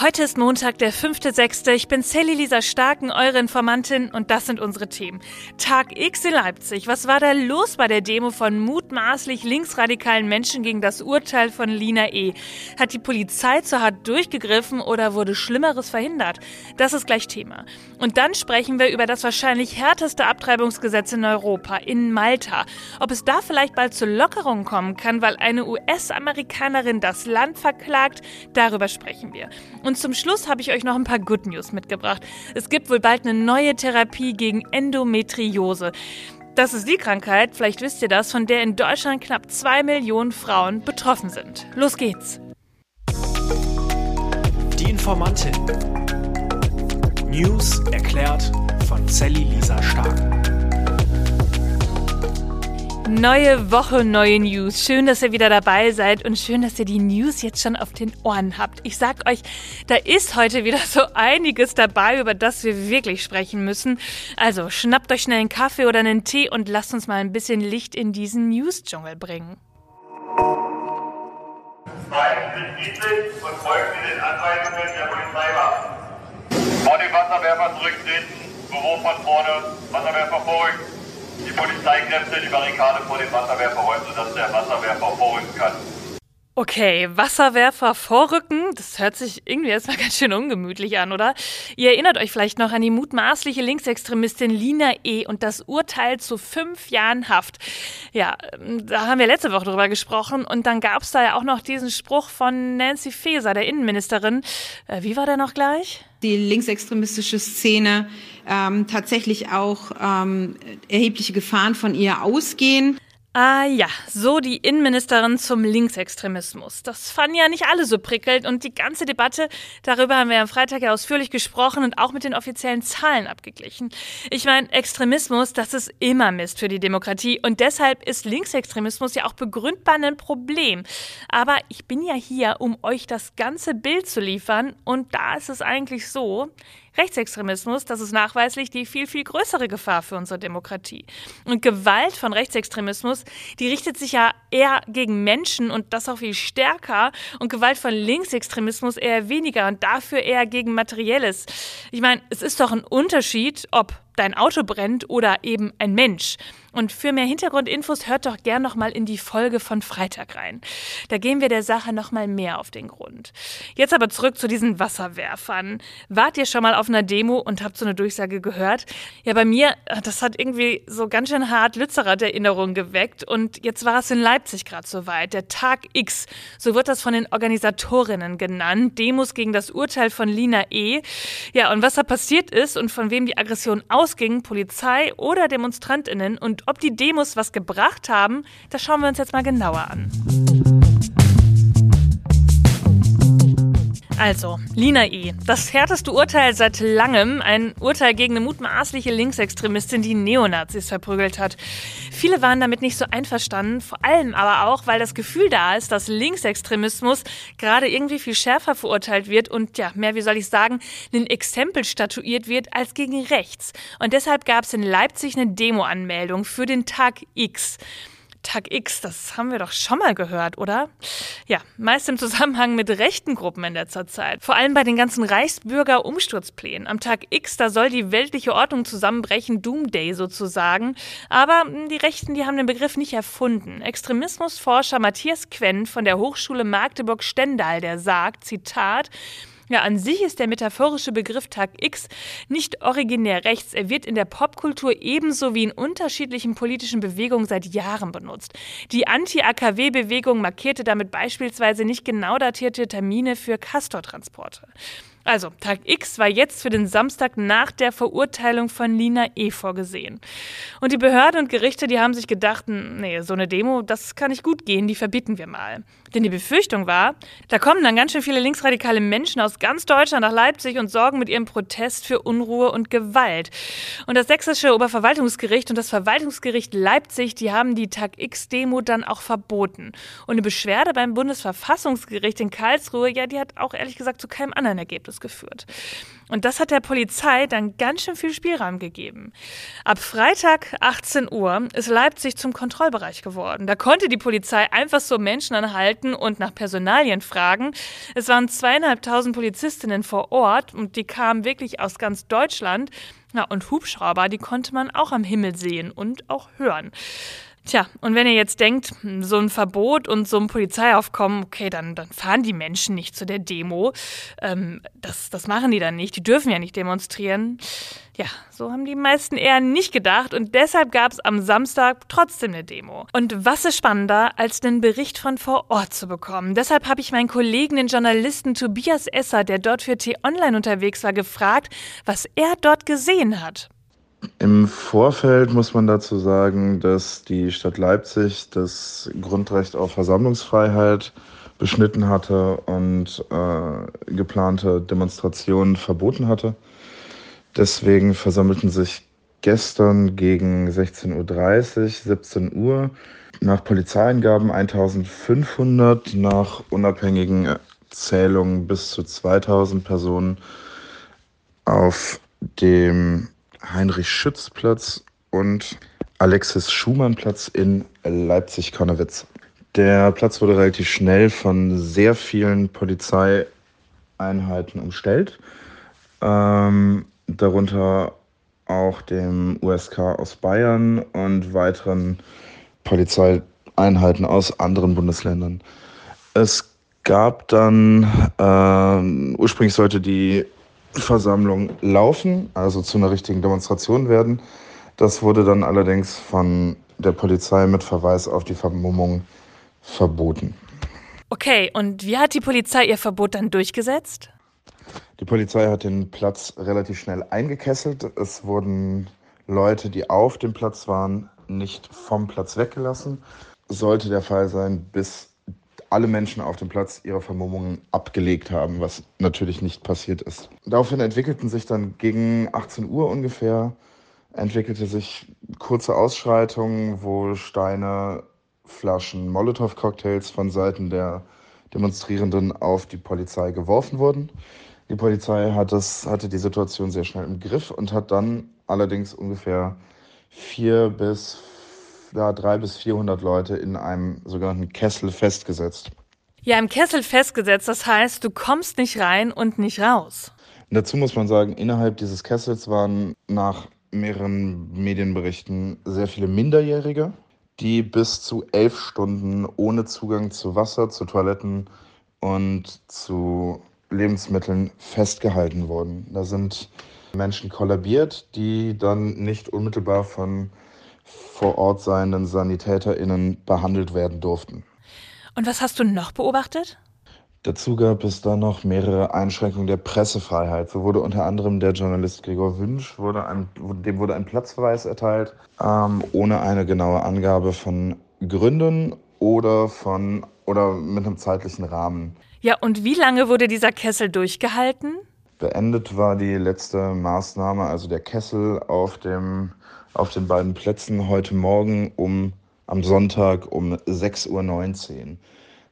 Heute ist Montag, der 5.6. Ich bin Sally Lisa Starken, eure Informantin, und das sind unsere Themen. Tag X in Leipzig. Was war da los bei der Demo von mutmaßlich linksradikalen Menschen gegen das Urteil von Lina E? Hat die Polizei zu hart durchgegriffen oder wurde Schlimmeres verhindert? Das ist gleich Thema. Und dann sprechen wir über das wahrscheinlich härteste Abtreibungsgesetz in Europa, in Malta. Ob es da vielleicht bald zu Lockerungen kommen kann, weil eine US-Amerikanerin das Land verklagt, darüber sprechen wir. Und zum Schluss habe ich euch noch ein paar Good News mitgebracht. Es gibt wohl bald eine neue Therapie gegen Endometriose. Das ist die Krankheit, vielleicht wisst ihr das, von der in Deutschland knapp zwei Millionen Frauen betroffen sind. Los geht's. Die Informantin. News erklärt von Sally Lisa Stark. Neue Woche, neue News. Schön, dass ihr wieder dabei seid und schön, dass ihr die News jetzt schon auf den Ohren habt. Ich sag euch, da ist heute wieder so einiges dabei, über das wir wirklich sprechen müssen. Also schnappt euch schnell einen Kaffee oder einen Tee und lasst uns mal ein bisschen Licht in diesen News-Dschungel bringen. Bleiben Sie und folgen Sie den Anweisungen der Polizeiwachen. Vor dem Wasserwerfer zurücktreten, Büro von vorne, Wasserwerfer vorrücken. Die Polizeikräfte die Barrikade vor dem Wasserwerfer räumen, sodass der Wasserwerfer vorrücken kann. Okay, Wasserwerfer vorrücken, das hört sich irgendwie erstmal ganz schön ungemütlich an, oder? Ihr erinnert euch vielleicht noch an die mutmaßliche Linksextremistin Lina E. und das Urteil zu fünf Jahren Haft. Ja, da haben wir letzte Woche drüber gesprochen und dann gab es da ja auch noch diesen Spruch von Nancy Faeser, der Innenministerin. Äh, wie war der noch gleich? Die linksextremistische Szene ähm, tatsächlich auch ähm, erhebliche Gefahren von ihr ausgehen. Ah ja, so die Innenministerin zum Linksextremismus. Das fanden ja nicht alle so prickelnd und die ganze Debatte, darüber haben wir am Freitag ja ausführlich gesprochen und auch mit den offiziellen Zahlen abgeglichen. Ich meine, Extremismus, das ist immer Mist für die Demokratie und deshalb ist Linksextremismus ja auch begründbar ein Problem. Aber ich bin ja hier, um euch das ganze Bild zu liefern und da ist es eigentlich so, Rechtsextremismus, das ist nachweislich die viel, viel größere Gefahr für unsere Demokratie. Und Gewalt von Rechtsextremismus, die richtet sich ja eher gegen Menschen und das auch viel stärker. Und Gewalt von Linksextremismus eher weniger und dafür eher gegen Materielles. Ich meine, es ist doch ein Unterschied, ob dein Auto brennt oder eben ein Mensch. Und für mehr Hintergrundinfos hört doch gern noch mal in die Folge von Freitag rein. Da gehen wir der Sache noch mal mehr auf den Grund. Jetzt aber zurück zu diesen Wasserwerfern. Wart ihr schon mal auf einer Demo und habt so eine Durchsage gehört? Ja, bei mir, das hat irgendwie so ganz schön hart Lützerath-Erinnerungen geweckt. Und jetzt war es in Leipzig gerade soweit. Der Tag X, so wird das von den Organisatorinnen genannt. Demos gegen das Urteil von Lina E. Ja, und was da passiert ist und von wem die Aggression ausging, Polizei oder DemonstrantInnen und ob die Demos was gebracht haben, das schauen wir uns jetzt mal genauer an. Also, Lina E. Das härteste Urteil seit langem. Ein Urteil gegen eine mutmaßliche Linksextremistin, die Neonazis verprügelt hat. Viele waren damit nicht so einverstanden, vor allem aber auch, weil das Gefühl da ist, dass Linksextremismus gerade irgendwie viel schärfer verurteilt wird und ja, mehr, wie soll ich sagen, ein Exempel statuiert wird als gegen rechts. Und deshalb gab es in Leipzig eine Demo-Anmeldung für den Tag X. Tag X, das haben wir doch schon mal gehört, oder? Ja, meist im Zusammenhang mit rechten Gruppen in letzter Zeit. Vor allem bei den ganzen Reichsbürger-Umsturzplänen. Am Tag X, da soll die weltliche Ordnung zusammenbrechen, Doomday sozusagen. Aber hm, die Rechten, die haben den Begriff nicht erfunden. Extremismusforscher Matthias Quenn von der Hochschule Magdeburg-Stendal, der sagt, Zitat, ja, an sich ist der metaphorische Begriff Tag X nicht originär rechts. Er wird in der Popkultur ebenso wie in unterschiedlichen politischen Bewegungen seit Jahren benutzt. Die Anti-AKW-Bewegung markierte damit beispielsweise nicht genau datierte Termine für Castortransporte. Also, Tag X war jetzt für den Samstag nach der Verurteilung von Lina E. vorgesehen. Und die Behörden und Gerichte, die haben sich gedacht, nee, so eine Demo, das kann nicht gut gehen, die verbieten wir mal. Denn die Befürchtung war, da kommen dann ganz schön viele linksradikale Menschen aus ganz Deutschland nach Leipzig und sorgen mit ihrem Protest für Unruhe und Gewalt. Und das sächsische Oberverwaltungsgericht und das Verwaltungsgericht Leipzig, die haben die Tag X-Demo dann auch verboten. Und eine Beschwerde beim Bundesverfassungsgericht in Karlsruhe, ja, die hat auch ehrlich gesagt zu keinem anderen Ergebnis Autos geführt. Und das hat der Polizei dann ganz schön viel Spielraum gegeben. Ab Freitag 18 Uhr ist Leipzig zum Kontrollbereich geworden. Da konnte die Polizei einfach so Menschen anhalten und nach Personalien fragen. Es waren zweieinhalbtausend Polizistinnen vor Ort und die kamen wirklich aus ganz Deutschland. Ja, und Hubschrauber, die konnte man auch am Himmel sehen und auch hören. Tja, und wenn ihr jetzt denkt, so ein Verbot und so ein Polizeiaufkommen, okay, dann, dann fahren die Menschen nicht zu der Demo. Ähm, das, das machen die dann nicht. Die dürfen ja nicht demonstrieren. Ja, so haben die meisten eher nicht gedacht und deshalb gab es am Samstag trotzdem eine Demo. Und was ist spannender, als den Bericht von vor Ort zu bekommen? Deshalb habe ich meinen Kollegen, den Journalisten Tobias Esser, der dort für T-Online unterwegs war, gefragt, was er dort gesehen hat. Im Vorfeld muss man dazu sagen, dass die Stadt Leipzig das Grundrecht auf Versammlungsfreiheit beschnitten hatte und äh, geplante Demonstrationen verboten hatte. Deswegen versammelten sich gestern gegen 16.30 Uhr, 17 Uhr nach Polizeiangaben 1500, nach unabhängigen Zählungen bis zu 2000 Personen auf dem Heinrich-Schütz-Platz und Alexis-Schumann-Platz in Leipzig-Konnewitz. Der Platz wurde relativ schnell von sehr vielen Polizeieinheiten umstellt, ähm, darunter auch dem USK aus Bayern und weiteren Polizeieinheiten aus anderen Bundesländern. Es gab dann, äh, ursprünglich sollte die Versammlung laufen, also zu einer richtigen Demonstration werden. Das wurde dann allerdings von der Polizei mit Verweis auf die Vermummung verboten. Okay, und wie hat die Polizei ihr Verbot dann durchgesetzt? Die Polizei hat den Platz relativ schnell eingekesselt. Es wurden Leute, die auf dem Platz waren, nicht vom Platz weggelassen. Sollte der Fall sein, bis alle Menschen auf dem Platz ihre Vermummungen abgelegt haben, was natürlich nicht passiert ist. Daraufhin entwickelten sich dann gegen 18 Uhr ungefähr, entwickelte sich kurze Ausschreitungen, wo Steine, Flaschen, Molotow-Cocktails von Seiten der Demonstrierenden auf die Polizei geworfen wurden. Die Polizei hat das, hatte die Situation sehr schnell im Griff und hat dann allerdings ungefähr vier bis da drei bis 400 Leute in einem sogenannten Kessel festgesetzt. Ja, im Kessel festgesetzt, das heißt, du kommst nicht rein und nicht raus. Und dazu muss man sagen, innerhalb dieses Kessels waren nach mehreren Medienberichten sehr viele Minderjährige, die bis zu elf Stunden ohne Zugang zu Wasser, zu Toiletten und zu Lebensmitteln festgehalten wurden. Da sind Menschen kollabiert, die dann nicht unmittelbar von vor Ort seienden SanitäterInnen behandelt werden durften. Und was hast du noch beobachtet? Dazu gab es dann noch mehrere Einschränkungen der Pressefreiheit. So wurde unter anderem der Journalist Gregor Wünsch, wurde ein, dem wurde ein Platzverweis erteilt, ähm, ohne eine genaue Angabe von Gründen oder, von, oder mit einem zeitlichen Rahmen. Ja, und wie lange wurde dieser Kessel durchgehalten? Beendet war die letzte Maßnahme, also der Kessel auf dem auf den beiden Plätzen heute Morgen um am Sonntag um 6.19 Uhr.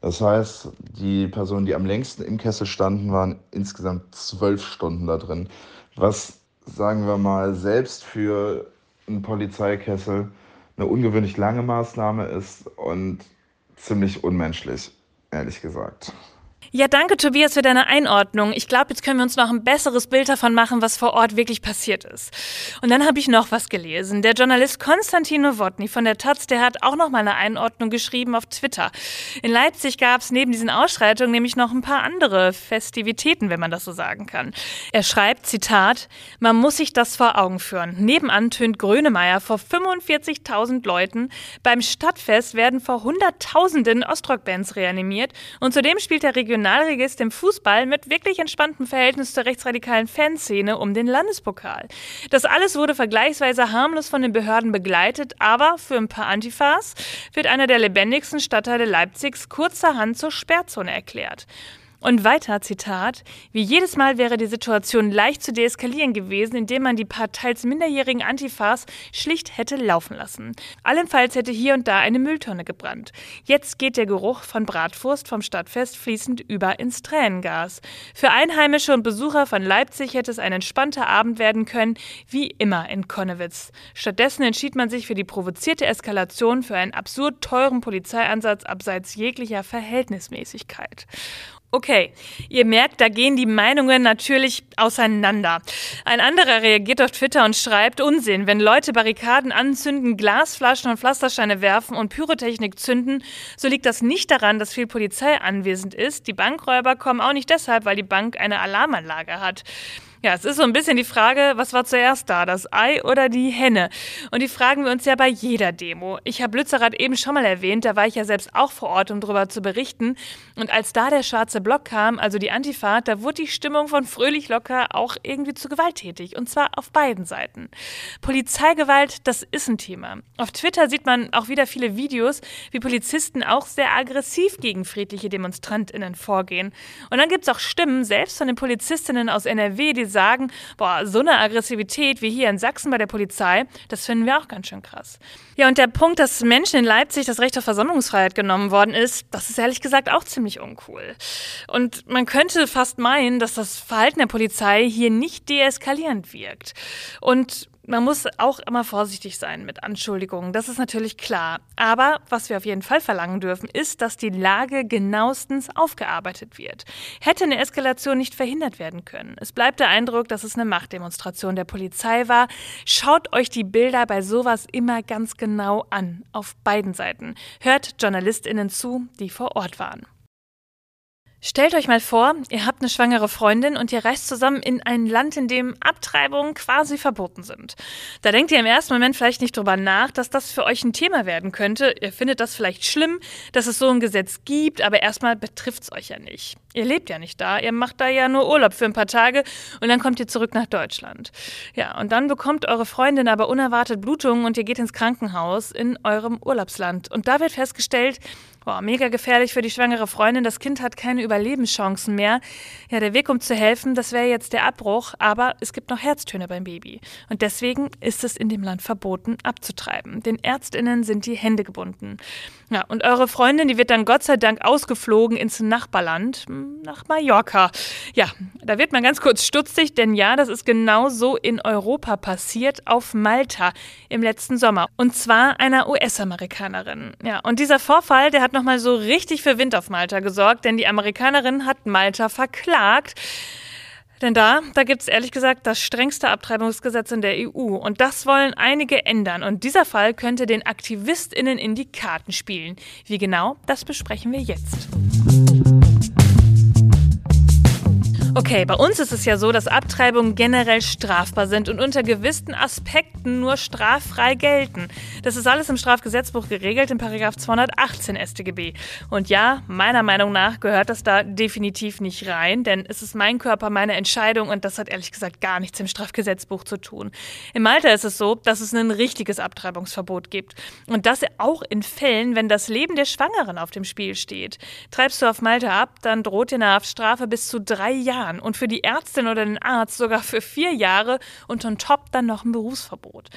Das heißt, die Personen, die am längsten im Kessel standen, waren insgesamt zwölf Stunden da drin. Was, sagen wir mal, selbst für einen Polizeikessel eine ungewöhnlich lange Maßnahme ist und ziemlich unmenschlich, ehrlich gesagt. Ja, danke Tobias für deine Einordnung. Ich glaube, jetzt können wir uns noch ein besseres Bild davon machen, was vor Ort wirklich passiert ist. Und dann habe ich noch was gelesen. Der Journalist Konstantin Nowotny von der Taz, der hat auch noch mal eine Einordnung geschrieben auf Twitter. In Leipzig gab es neben diesen Ausschreitungen nämlich noch ein paar andere Festivitäten, wenn man das so sagen kann. Er schreibt, Zitat, man muss sich das vor Augen führen. Nebenan tönt Grönemeyer vor 45.000 Leuten. Beim Stadtfest werden vor Hunderttausenden Ostrock-Bands reanimiert und zudem spielt der Regional Regionalligist im Fußball mit wirklich entspanntem Verhältnis zur rechtsradikalen Fanszene um den Landespokal. Das alles wurde vergleichsweise harmlos von den Behörden begleitet, aber für ein paar Antifas wird einer der lebendigsten Stadtteile Leipzigs kurzerhand zur Sperrzone erklärt. Und weiter, Zitat, wie jedes Mal wäre die Situation leicht zu deeskalieren gewesen, indem man die paar teils minderjährigen Antifas schlicht hätte laufen lassen. Allenfalls hätte hier und da eine Mülltonne gebrannt. Jetzt geht der Geruch von Bratwurst vom Stadtfest fließend über ins Tränengas. Für Einheimische und Besucher von Leipzig hätte es ein entspannter Abend werden können, wie immer in Konnewitz. Stattdessen entschied man sich für die provozierte Eskalation für einen absurd teuren Polizeieinsatz abseits jeglicher Verhältnismäßigkeit. Okay, ihr merkt, da gehen die Meinungen natürlich auseinander. Ein anderer reagiert auf Twitter und schreibt Unsinn, wenn Leute Barrikaden anzünden, Glasflaschen und Pflastersteine werfen und Pyrotechnik zünden, so liegt das nicht daran, dass viel Polizei anwesend ist. Die Bankräuber kommen auch nicht deshalb, weil die Bank eine Alarmanlage hat. Ja, es ist so ein bisschen die Frage, was war zuerst da, das Ei oder die Henne? Und die fragen wir uns ja bei jeder Demo. Ich habe Lützerath eben schon mal erwähnt, da war ich ja selbst auch vor Ort, um darüber zu berichten. Und als da der schwarze Block kam, also die Antifa, da wurde die Stimmung von fröhlich locker auch irgendwie zu gewalttätig. Und zwar auf beiden Seiten. Polizeigewalt, das ist ein Thema. Auf Twitter sieht man auch wieder viele Videos, wie Polizisten auch sehr aggressiv gegen friedliche DemonstrantInnen vorgehen. Und dann gibt es auch Stimmen, selbst von den Polizistinnen aus NRW, die sagen, boah, so eine Aggressivität wie hier in Sachsen bei der Polizei, das finden wir auch ganz schön krass. Ja, und der Punkt, dass Menschen in Leipzig das Recht auf Versammlungsfreiheit genommen worden ist, das ist ehrlich gesagt auch ziemlich uncool. Und man könnte fast meinen, dass das Verhalten der Polizei hier nicht deeskalierend wirkt. Und man muss auch immer vorsichtig sein mit Anschuldigungen, das ist natürlich klar. Aber was wir auf jeden Fall verlangen dürfen, ist, dass die Lage genauestens aufgearbeitet wird. Hätte eine Eskalation nicht verhindert werden können. Es bleibt der Eindruck, dass es eine Machtdemonstration der Polizei war. Schaut euch die Bilder bei sowas immer ganz genau an, auf beiden Seiten. Hört JournalistInnen zu, die vor Ort waren. Stellt euch mal vor, ihr habt eine schwangere Freundin und ihr reist zusammen in ein Land, in dem Abtreibungen quasi verboten sind. Da denkt ihr im ersten Moment vielleicht nicht drüber nach, dass das für euch ein Thema werden könnte. Ihr findet das vielleicht schlimm, dass es so ein Gesetz gibt, aber erstmal betrifft es euch ja nicht. Ihr lebt ja nicht da, ihr macht da ja nur Urlaub für ein paar Tage und dann kommt ihr zurück nach Deutschland. Ja, und dann bekommt eure Freundin aber unerwartet Blutungen und ihr geht ins Krankenhaus in eurem Urlaubsland. Und da wird festgestellt, Boah, mega gefährlich für die schwangere Freundin. Das Kind hat keine Überlebenschancen mehr. Ja, der Weg, um zu helfen, das wäre jetzt der Abbruch, aber es gibt noch Herztöne beim Baby. Und deswegen ist es in dem Land verboten, abzutreiben. Den ÄrztInnen sind die Hände gebunden. Ja, und eure Freundin, die wird dann Gott sei Dank ausgeflogen ins Nachbarland, nach Mallorca. Ja, da wird man ganz kurz stutzig, denn ja, das ist genau so in Europa passiert, auf Malta im letzten Sommer. Und zwar einer US-Amerikanerin. Ja, und dieser Vorfall, der hat nochmal so richtig für Wind auf Malta gesorgt, denn die Amerikanerin hat Malta verklagt. Denn da, da gibt es ehrlich gesagt das strengste Abtreibungsgesetz in der EU. Und das wollen einige ändern. Und dieser Fall könnte den AktivistInnen in die Karten spielen. Wie genau, das besprechen wir jetzt. Okay, bei uns ist es ja so, dass Abtreibungen generell strafbar sind und unter gewissen Aspekten nur straffrei gelten. Das ist alles im Strafgesetzbuch geregelt in Paragraph 218 StGB. Und ja, meiner Meinung nach gehört das da definitiv nicht rein, denn es ist mein Körper, meine Entscheidung und das hat ehrlich gesagt gar nichts im Strafgesetzbuch zu tun. Im Malta ist es so, dass es ein richtiges Abtreibungsverbot gibt. Und das auch in Fällen, wenn das Leben der Schwangeren auf dem Spiel steht. Treibst du auf Malta ab, dann droht dir eine Haftstrafe bis zu drei Jahren. Jahren und für die Ärztin oder den Arzt sogar für vier Jahre und on top dann noch ein Berufsverbot.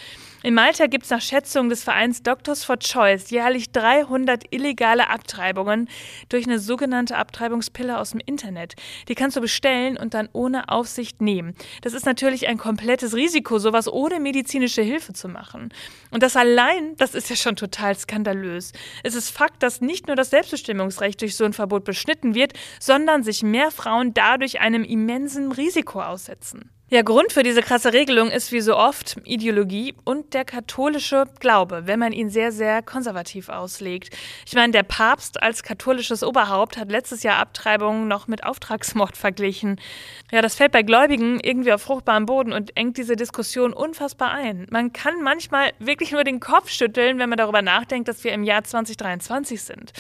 In Malta gibt es nach Schätzung des Vereins Doctors for Choice jährlich 300 illegale Abtreibungen durch eine sogenannte Abtreibungspille aus dem Internet. Die kannst du bestellen und dann ohne Aufsicht nehmen. Das ist natürlich ein komplettes Risiko, sowas ohne medizinische Hilfe zu machen. Und das allein, das ist ja schon total skandalös. Es ist Fakt, dass nicht nur das Selbstbestimmungsrecht durch so ein Verbot beschnitten wird, sondern sich mehr Frauen dadurch einem immensen Risiko aussetzen. Ja, Grund für diese krasse Regelung ist wie so oft Ideologie und der katholische Glaube, wenn man ihn sehr, sehr konservativ auslegt. Ich meine, der Papst als katholisches Oberhaupt hat letztes Jahr Abtreibungen noch mit Auftragsmord verglichen. Ja, das fällt bei Gläubigen irgendwie auf fruchtbaren Boden und engt diese Diskussion unfassbar ein. Man kann manchmal wirklich nur den Kopf schütteln, wenn man darüber nachdenkt, dass wir im Jahr 2023 sind.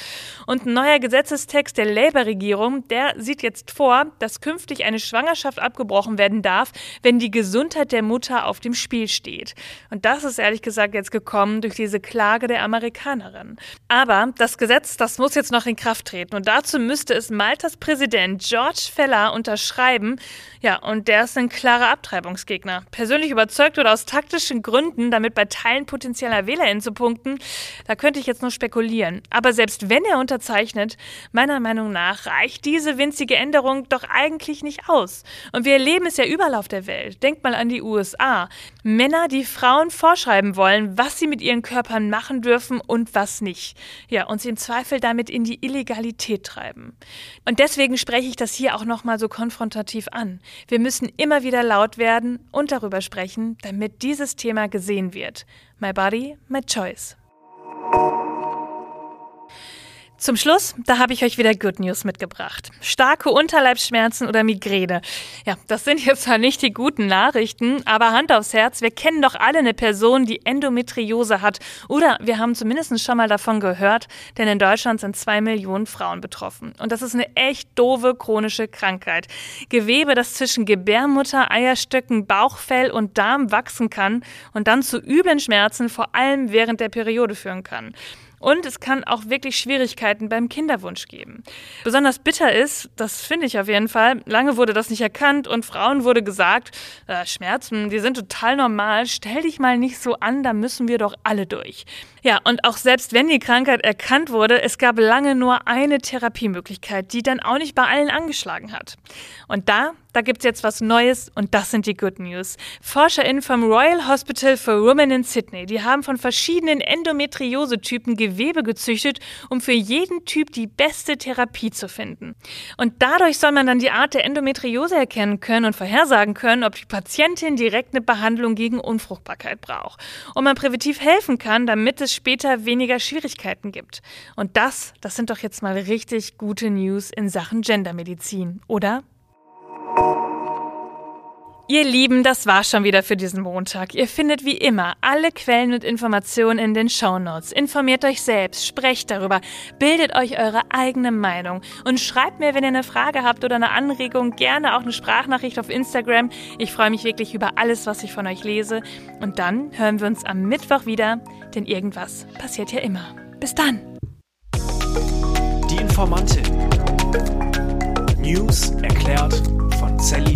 Und ein neuer Gesetzestext der Labour-Regierung, der sieht jetzt vor, dass künftig eine Schwangerschaft abgebrochen werden darf, wenn die Gesundheit der Mutter auf dem Spiel steht. Und das ist ehrlich gesagt jetzt gekommen durch diese Klage der Amerikanerin. Aber das Gesetz, das muss jetzt noch in Kraft treten. Und dazu müsste es Maltas Präsident George Feller unterschreiben. Ja, und der ist ein klarer Abtreibungsgegner. Persönlich überzeugt oder aus taktischen Gründen, damit bei Teilen potenzieller WählerInnen zu punkten, da könnte ich jetzt nur spekulieren. Aber selbst wenn er unterzeichnet, meiner Meinung nach reicht diese winzige Änderung doch eigentlich nicht aus. Und wir erleben es ja überall auf der Welt. Denkt mal an die USA. Männer, die Frauen vorschreiben wollen, was sie mit ihren Körpern machen dürfen und was nicht. Ja, und sie im Zweifel damit in die Illegalität treiben. Und deswegen spreche ich das hier auch nochmal so konfrontativ an. Wir müssen immer wieder laut werden und darüber sprechen, damit dieses Thema gesehen wird. My body, my choice. Zum Schluss, da habe ich euch wieder Good News mitgebracht. Starke Unterleibsschmerzen oder Migräne. Ja, das sind jetzt zwar nicht die guten Nachrichten, aber Hand aufs Herz, wir kennen doch alle eine Person, die Endometriose hat. Oder wir haben zumindest schon mal davon gehört, denn in Deutschland sind zwei Millionen Frauen betroffen. Und das ist eine echt doofe chronische Krankheit. Gewebe, das zwischen Gebärmutter, Eierstöcken, Bauchfell und Darm wachsen kann und dann zu üblen Schmerzen, vor allem während der Periode führen kann. Und es kann auch wirklich Schwierigkeiten beim Kinderwunsch geben. Besonders bitter ist, das finde ich auf jeden Fall, lange wurde das nicht erkannt und Frauen wurde gesagt, äh, Schmerzen, die sind total normal, stell dich mal nicht so an, da müssen wir doch alle durch. Ja, und auch selbst wenn die Krankheit erkannt wurde, es gab lange nur eine Therapiemöglichkeit, die dann auch nicht bei allen angeschlagen hat. Und da, da gibt's jetzt was Neues und das sind die Good News. ForscherInnen vom Royal Hospital for Women in Sydney, die haben von verschiedenen Endometriose-Typen Gewebe gezüchtet, um für jeden Typ die beste Therapie zu finden. Und dadurch soll man dann die Art der Endometriose erkennen können und vorhersagen können, ob die Patientin direkt eine Behandlung gegen Unfruchtbarkeit braucht. Und man präventiv helfen kann, damit es später weniger Schwierigkeiten gibt. Und das, das sind doch jetzt mal richtig gute News in Sachen Gendermedizin, oder? Ihr Lieben, das war schon wieder für diesen Montag. Ihr findet wie immer alle Quellen und Informationen in den Show Notes. Informiert euch selbst, sprecht darüber, bildet euch eure eigene Meinung und schreibt mir, wenn ihr eine Frage habt oder eine Anregung, gerne auch eine Sprachnachricht auf Instagram. Ich freue mich wirklich über alles, was ich von euch lese. Und dann hören wir uns am Mittwoch wieder, denn irgendwas passiert ja immer. Bis dann! Die Informantin. News erklärt von Sally